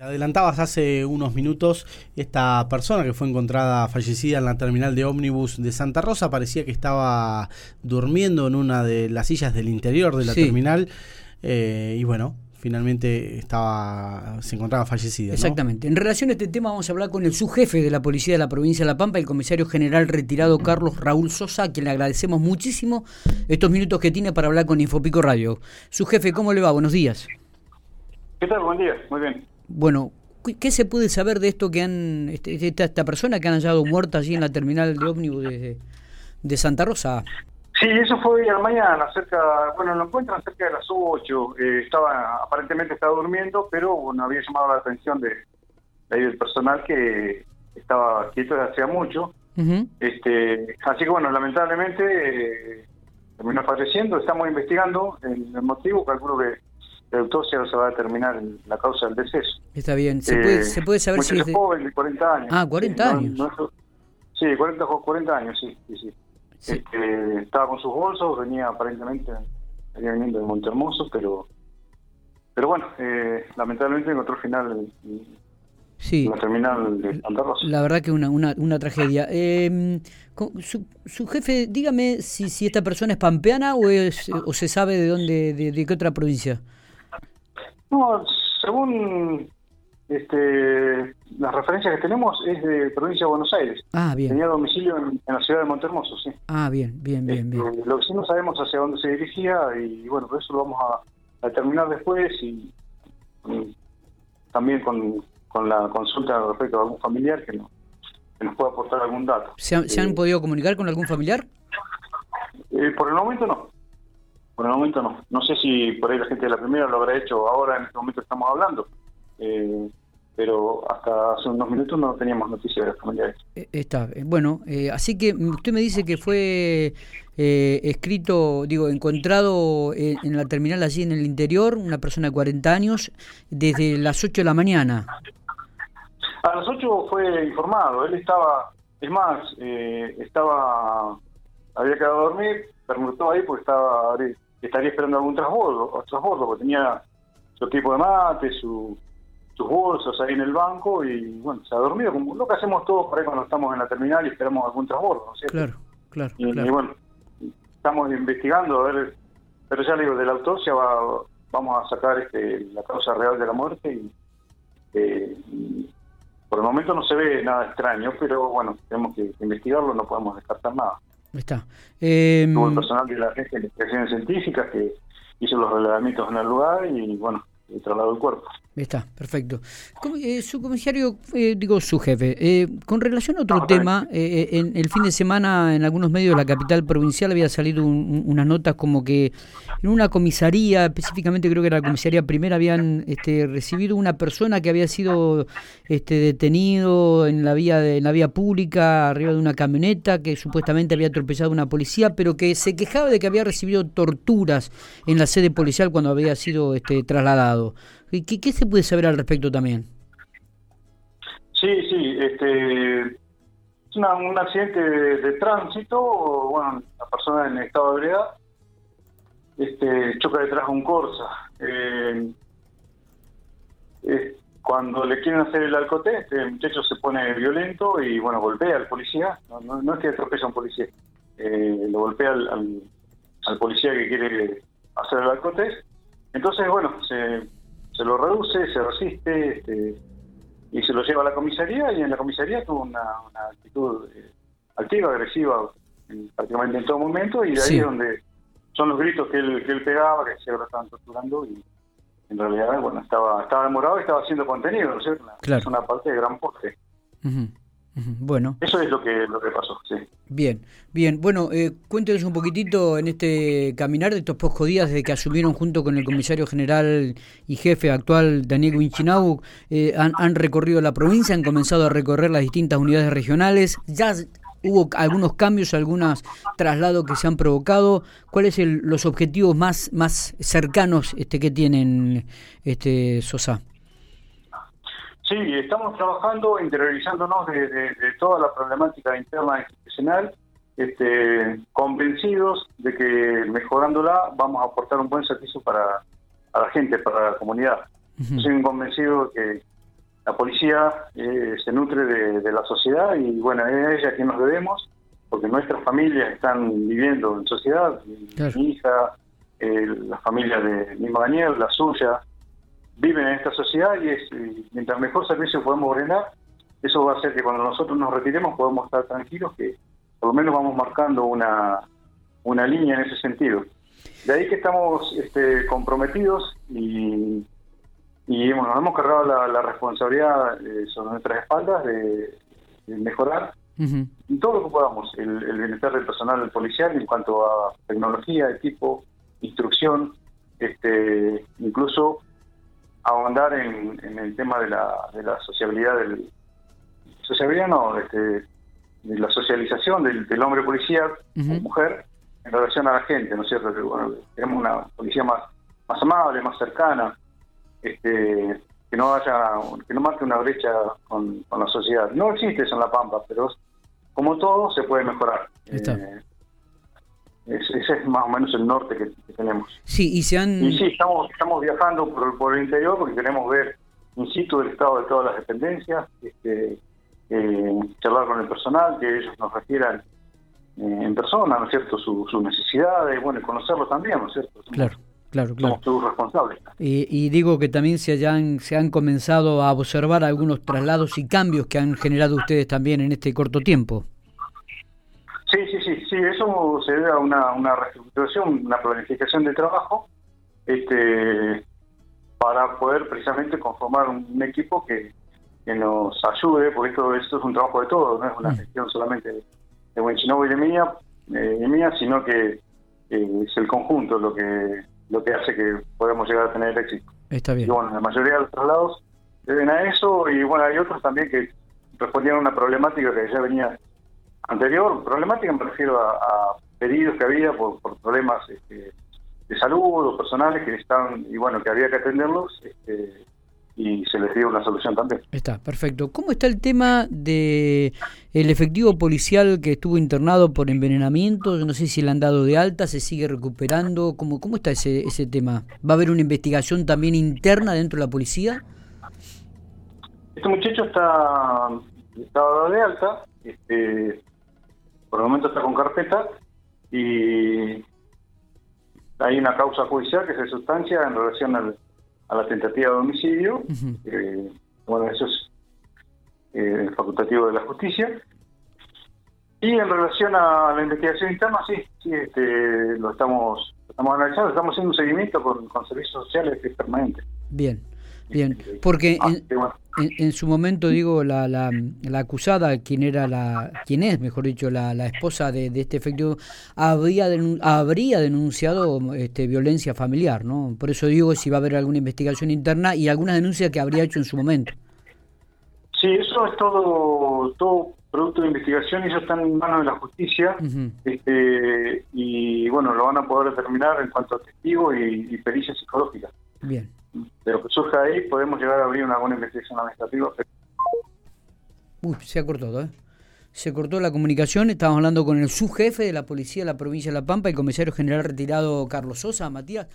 Adelantabas hace unos minutos esta persona que fue encontrada fallecida en la terminal de ómnibus de Santa Rosa parecía que estaba durmiendo en una de las sillas del interior de la terminal eh, y bueno, finalmente estaba se encontraba fallecida. Exactamente. En relación a este tema vamos a hablar con el subjefe de la Policía de la Provincia de La Pampa, el comisario general retirado Carlos Raúl Sosa, a quien le agradecemos muchísimo estos minutos que tiene para hablar con Infopico Radio. Su jefe, ¿cómo le va? Buenos días. ¿Qué tal? Buen día. Muy bien. Bueno, ¿qué se puede saber de esto que han, este, esta, esta persona que han hallado muerta allí en la terminal de ómnibus de, de Santa Rosa? Sí, eso fue hoy a la mañana, cerca, bueno, lo encuentran cerca de las 8, eh, estaba, aparentemente estaba durmiendo, pero bueno, había llamado la atención de, del personal que estaba quieto desde hacía mucho, este, así que bueno, lamentablemente eh, terminó falleciendo, estamos investigando el, el motivo, calculo que la autopsia se va a determinar la causa del deceso. Está bien. ¿Se, puede, ¿se puede saber si es de... joven, de 40 años. Ah, 40 años. sí, 40, 40 años, sí. sí, sí. Este, estaba con sus bolsos, venía aparentemente, venía viniendo de Montehermoso, pero pero bueno, eh, lamentablemente encontró el final sí. la terminal de Santa Rosa. La verdad que una, una, una tragedia. Eh, su, su, jefe, dígame si, si esta persona es pampeana o, es, o se sabe de dónde, de, de qué otra provincia. No, según este, las referencias que tenemos es de provincia de Buenos Aires. Ah, bien. Tenía domicilio en, la ciudad de Montermoso, sí. Ah, bien, bien, bien, bien. Este, lo que sí no sabemos hacia dónde se dirigía y bueno, por eso lo vamos a, a determinar después y, y también con, con, la consulta respecto a algún familiar que, no, que nos pueda aportar algún dato. ¿Se han, ¿se han Eh, podido comunicar con algún familiar? eh, por el momento no. Por el momento no. No sé si por ahí la gente de la primera lo habrá hecho ahora en este momento estamos hablando. Eh, pero hasta hace unos minutos no teníamos noticias de los familiares. Eh, Está, eh, bueno, eh, así que usted me dice que fue eh, escrito, digo, encontrado en, en, la terminal allí en el interior, una persona de 40 años, desde las 8 de la mañana. A las 8 fue informado, él estaba, es más, eh, estaba, había quedado a dormir, permutó ahí porque estaba, estaría esperando algún transbordo, transbordo porque tenía su equipo de mate, su sus bolsos ahí en el banco y bueno, se ha dormido, como lo que hacemos todos por ahí cuando estamos en la terminal y esperamos algún transbordo, ¿no es cierto? Claro, claro, y, claro. y, bueno, estamos investigando a ver, pero ya le digo, de la autopsia va, vamos a sacar este, la causa real de la muerte y, eh, y por el momento no se ve nada extraño, pero bueno, tenemos que investigarlo, no podemos descartar nada. Está. Eh, el personal de la Agencia de Investigaciones Científicas que hizo los relevamientos en el lugar y bueno, trasladó el cuerpo. Está, perfecto. Eh, su comisario, eh, digo su jefe, eh, con relación a otro tema, eh, en el fin de semana en algunos medios de la capital provincial había salido un, un, unas notas como que en una comisaría, específicamente creo que era la comisaría primera, habían este, recibido una persona que había sido este, detenido en la vía de, en la vía pública arriba de una camioneta que supuestamente había atropellado a una policía, pero que se quejaba de que había recibido torturas en la sede policial cuando había sido este, trasladado. ¿Qué, ¿Qué, se puede saber al respecto también? Sí, sí, este, es un accidente de, tránsito, bueno, la persona en estado de ebriedad este, choca detrás de un Corsa. Eh, cuando le quieren hacer el alcoté, este muchacho se pone violento y, bueno, golpea al policía, no, no, es que atropella a un policía, eh, lo golpea al, al, policía que quiere hacer el alcoté. Entonces, bueno, se se lo reduce, se resiste este, y se lo lleva a la comisaría y en la comisaría tuvo una, una actitud eh, activa, agresiva en, prácticamente en todo momento y de ahí sí. es donde son los gritos que él, que él pegaba, que se lo estaban torturando y en realidad bueno estaba estaba demorado y estaba haciendo contenido, ¿no es cierto? Claro. Es una parte de gran porte. Uh -huh. Bueno. Eso es lo que, lo que pasó, sí. Bien, bien. Bueno, eh, cuéntenos un poquitito en este caminar de estos pocos días desde que asumieron junto con el comisario general y jefe actual, Daniel Winchinau, eh, han, han, recorrido la provincia, han comenzado a recorrer las distintas unidades regionales, ya hubo algunos cambios, algunos traslados que se han provocado. ¿Cuáles son los objetivos más, más cercanos este, que tienen este Sosa? Sí, estamos trabajando, interiorizándonos de, de, de toda la problemática interna institucional, este, convencidos de que mejorándola vamos a aportar un buen servicio para a la gente, para la comunidad. Uh -huh. Soy convencido que la policía eh, se nutre de, la sociedad y bueno, es ella quien nos debemos, porque nuestras familias están viviendo en sociedad, mi hija, la familia de mi Daniel, la suya, viven en esta sociedad y, es, mientras mejor servicio podemos brindar, eso va a hacer que cuando nosotros nos retiremos podamos estar tranquilos que por lo menos vamos marcando una, una línea en ese sentido. De ahí que estamos este, comprometidos y, y bueno, nos hemos cargado la, responsabilidad eh, sobre nuestras espaldas de, mejorar todo lo que podamos el, bienestar del personal policial en cuanto a tecnología, equipo, instrucción, este, incluso ahondar en, el tema de la, de la sociabilidad del sociabilidad no, este, de la socialización del, hombre policía o mujer en relación a la gente, ¿no es cierto? Que, bueno, tenemos una policía más, más amable, más cercana, este, que no haya, que no marque una brecha con, la sociedad. No existe eso en La Pampa, pero como todo se puede mejorar. Eh, ese es más o menos el norte que, tenemos. Sí, y se han... Y sí, estamos, estamos viajando por, por el interior porque queremos ver in situ el estado de todas las dependencias, este, eh, charlar con el personal, que ellos nos refieran eh, en persona, ¿no es cierto?, sus necesidades, bueno, y conocerlo también, ¿no es cierto? claro. Claro, claro. Somos. Y, digo que también se, hayan, se han comenzado a observar algunos traslados y cambios que han generado ustedes también en este corto tiempo. Sí, sí, sí, eso se debe a una, una reestructuración, una planificación de trabajo, este, para poder precisamente conformar un equipo que, que nos ayude, porque esto, esto es un trabajo de todos, no es una mm. gestión solamente de, de y de mía, eh, mía sino que eh, es el conjunto lo que lo que hace que podamos llegar a tener éxito. Está bien. Y bueno, la mayoría de los traslados deben a eso y bueno, hay otros también que respondían a una problemática que ya venía anterior. Problemática me refiero a, pedidos que había por, problemas este, de salud o personales que estaban y bueno, que había que atenderlos. Este, y se les dio una solución también. Está, perfecto. ¿Cómo está el tema de el efectivo policial que estuvo internado por envenenamiento? no sé si le han dado de alta, se sigue recuperando. ¿Cómo, cómo está ese, ese tema? ¿Va a haber una investigación también interna dentro de la policía? Este muchacho está, está dado de alta, este, por el momento está con carpeta y hay una causa judicial que se sustancia en relación al a la tentativa de homicidio. Eh, bueno, eso es eh, facultativo de la justicia. Y en relación a la investigación interna, sí, sí este, lo estamos estamos analizando, estamos haciendo un seguimiento con, con servicios sociales que es permanente. Bien. Bien, porque ah, en, su momento, digo, la, la, la, acusada, quien era la, quien es, mejor dicho, la, la esposa de, este efectivo, habría, habría denunciado este, violencia familiar, ¿no? Por eso digo si va a haber alguna investigación interna y alguna denuncia que habría hecho en su momento. Sí, eso es todo, todo producto de investigación y eso está en manos de la justicia este, y bueno, lo van a poder determinar en cuanto a testigos y, y pericia psicológica. Bien de lo que surja ahí podemos llegar a abrir una buena investigación administrativa. Uy, se ha cortado, ¿eh? Se cortó la comunicación, estábamos hablando con el subjefe de la policía de la provincia de La Pampa, el comisario general retirado Carlos Sosa, Matías.